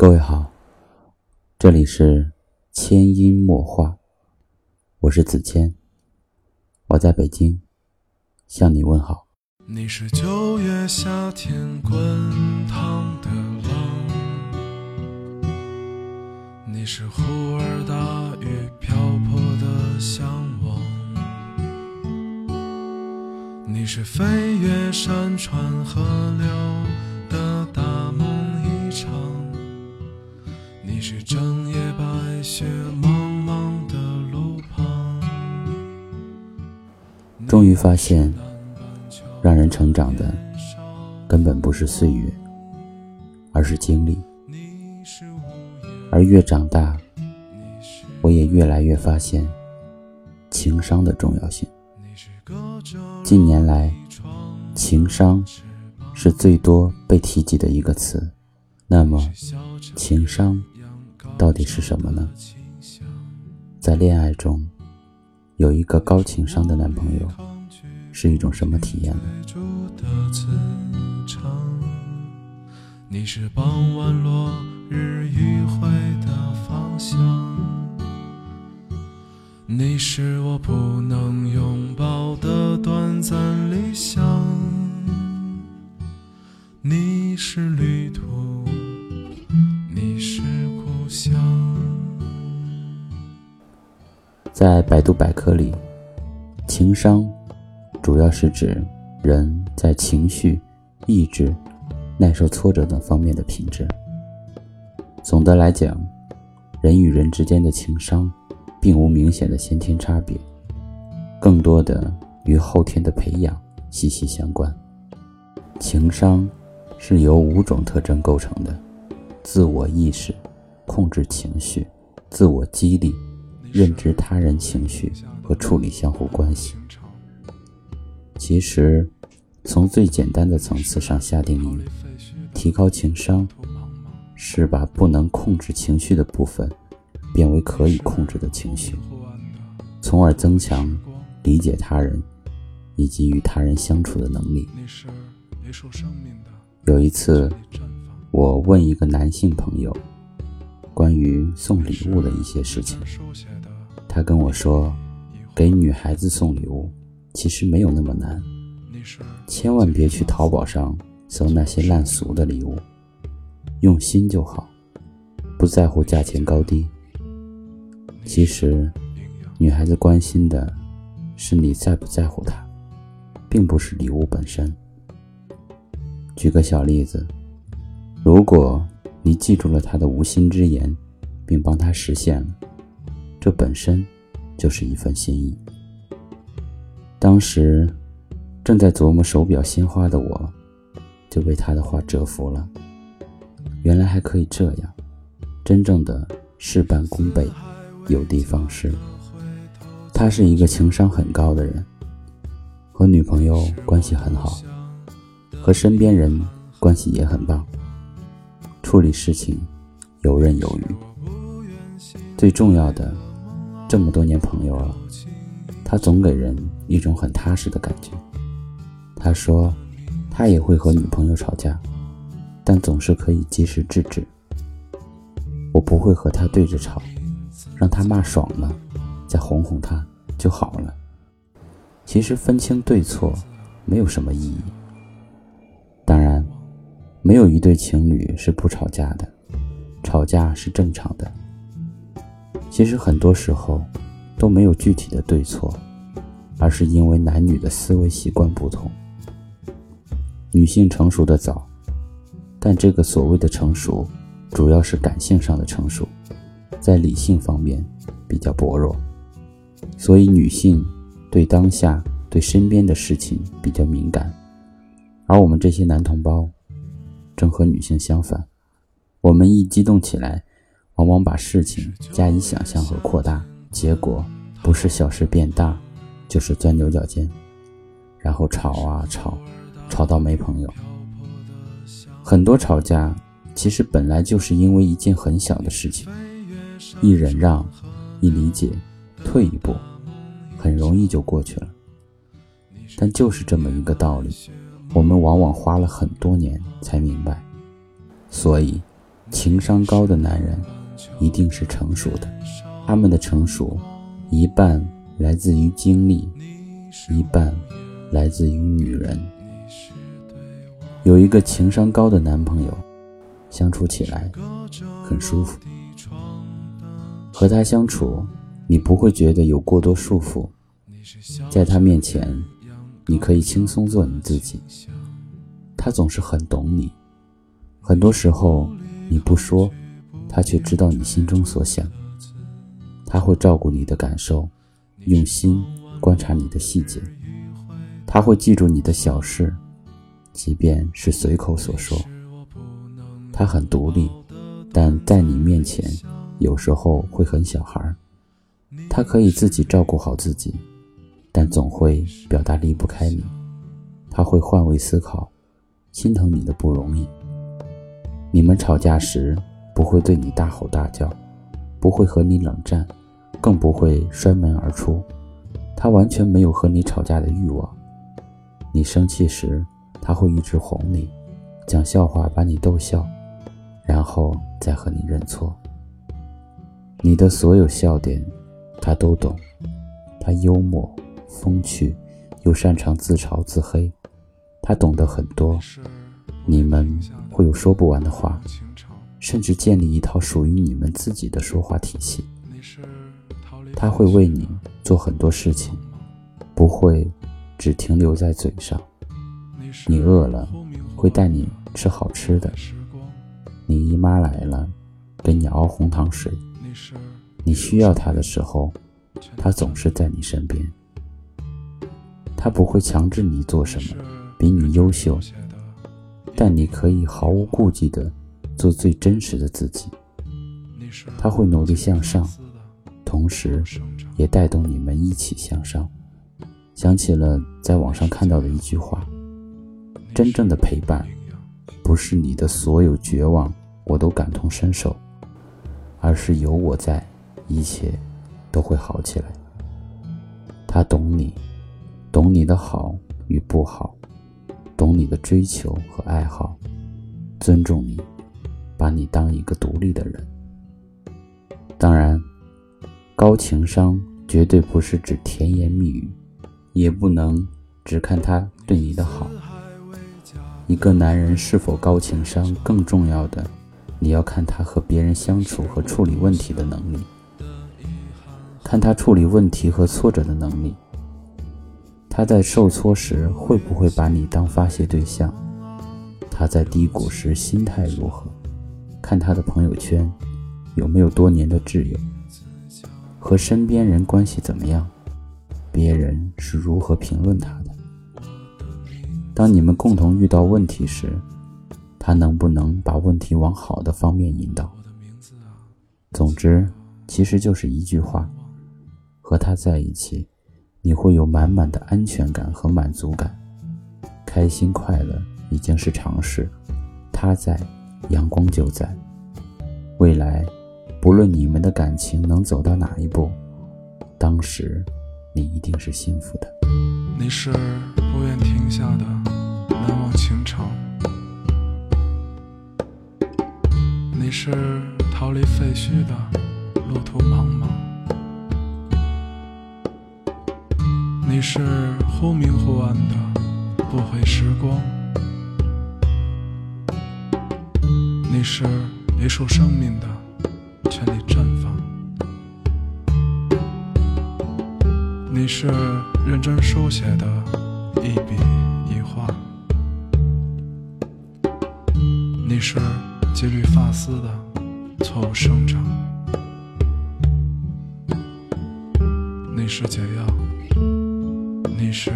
各位好，这里是千音墨画，我是子谦，我在北京向你问好。你是九月夏天滚烫的浪，你是忽而大雨瓢泼的向往，你是飞越山川河流终于发现，让人成长的根本不是岁月，而是经历。而越长大，我也越来越发现情商的重要性。近年来，情商是最多被提及的一个词。那么，情商到底是什么呢？在恋爱中，有一个高情商的男朋友，是一种什么体验呢？你是傍晚落日余晖的方向，你是我不能拥抱的短暂理想，你是旅途，在百度百科里，情商主要是指人在情绪、意志、耐受挫折等方面的品质。总的来讲，人与人之间的情商并无明显的先天差别，更多的与后天的培养息息相关。情商是由五种特征构成的：自我意识、控制情绪、自我激励。认知他人情绪和处理相互关系。其实，从最简单的层次上下定义，提高情商是把不能控制情绪的部分变为可以控制的情绪，从而增强理解他人以及与他人相处的能力。有一次，我问一个男性朋友关于送礼物的一些事情。他跟我说，给女孩子送礼物其实没有那么难，千万别去淘宝上搜那些烂俗的礼物，用心就好，不在乎价钱高低。其实，女孩子关心的是你在不在乎她，并不是礼物本身。举个小例子，如果你记住了他的无心之言，并帮他实现了。这本身就是一份心意。当时正在琢磨手表鲜花的我，就被他的话折服了。原来还可以这样，真正的事半功倍，有的放矢。他是一个情商很高的人，和女朋友关系很好，和身边人关系也很棒，处理事情游刃有余。最重要的。这么多年朋友了，他总给人一种很踏实的感觉。他说，他也会和女朋友吵架，但总是可以及时制止。我不会和他对着吵，让他骂爽了，再哄哄他就好了。其实分清对错没有什么意义。没有一对情侣是不吵架的，吵架是正常的。其实很多时候都没有具体的对错，而是因为男女的思维习惯不同。女性成熟的早，但这个所谓的成熟，主要是感性上的成熟，在理性方面比较薄弱。所以女性对当下、对身边的事情比较敏感，而我们这些男同胞正和女性相反，我们一激动起来。往往把事情加以想象和扩大，结果不是小事变大，就是钻牛角尖，然后吵啊吵，吵到没朋友。很多吵架其实本来就是因为一件很小的事情，一忍让，一理解，退一步，很容易就过去了。但就是这么一个道理，我们往往花了很多年才明白。所以。情商高的男人一定是成熟的，他们的成熟一半来自于经历，一半来自于女人。有一个情商高的男朋友，相处起来很舒服。和他相处，你不会觉得有过多束缚，在他面前，你可以轻松做你自己。他总是很懂你，很多时候你不说，他却知道你心中所想。他会照顾你的感受，用心观察你的细节，他会记住你的小事，即便是随口所说。他很独立，但在你面前。有时候会很小孩，他可以自己照顾好自己，但总会表达离不开你。他会换位思考，心疼你的不容易。你们吵架时不会对你大吼大叫，不会和你冷战，更不会摔门而出。他完全没有和你吵架的欲望。你生气时，他会一直哄你，讲笑话把你逗笑，然后再和你认错。你的所有笑点，他都懂。他幽默、风趣，又擅长自嘲自黑。他懂得很多，你们会有说不完的话，甚至建立一套属于你们自己的说话体系。他会为你做很多事情，不会只停留在嘴上。你饿了，会带你吃好吃的。你姨妈来了，给你熬红糖水。你需要他的时候，他总是在你身边。他不会强制你做什么，比你优秀，但你可以毫无顾忌地做最真实的自己。他会努力向上，同时也带动你们一起向上。想起了在网上看到的一句话：真正的陪伴，不是你的所有绝望我都感同身受。而是有我在，一切都会好起来。他，懂你的好与不好，懂你的追求和爱好，尊重你，把你当一个独立的人。当然，高情商绝对不是指甜言蜜语，也不能只看他对你的好。一个男人是否高情商，更重要的。你要看他和别人相处和处理问题的能力，看他处理问题和挫折的能力。他在受挫时会不会把你当发泄对象？他在低谷时心态如何？看他的朋友圈有没有多年的挚友，和身边人关系怎么样？别人是如何评论他的？当你们共同遇到问题时。他能不能把问题往好的方面引导？总之，其实就是一句话：和他在一起，你会有满满的安全感和满足感，开心快乐已经是常事。他在，阳光就在。未来，不论你们的感情能走到哪一步，当时你一定是幸福的。你是不愿停下的难忘情长。你是逃离废墟的路途茫茫，你是忽明忽暗的不悔时光，你是一束生命的全力绽放，你是认真书写的一笔一画，你是。几缕发丝的错误生长，你是解药，你是。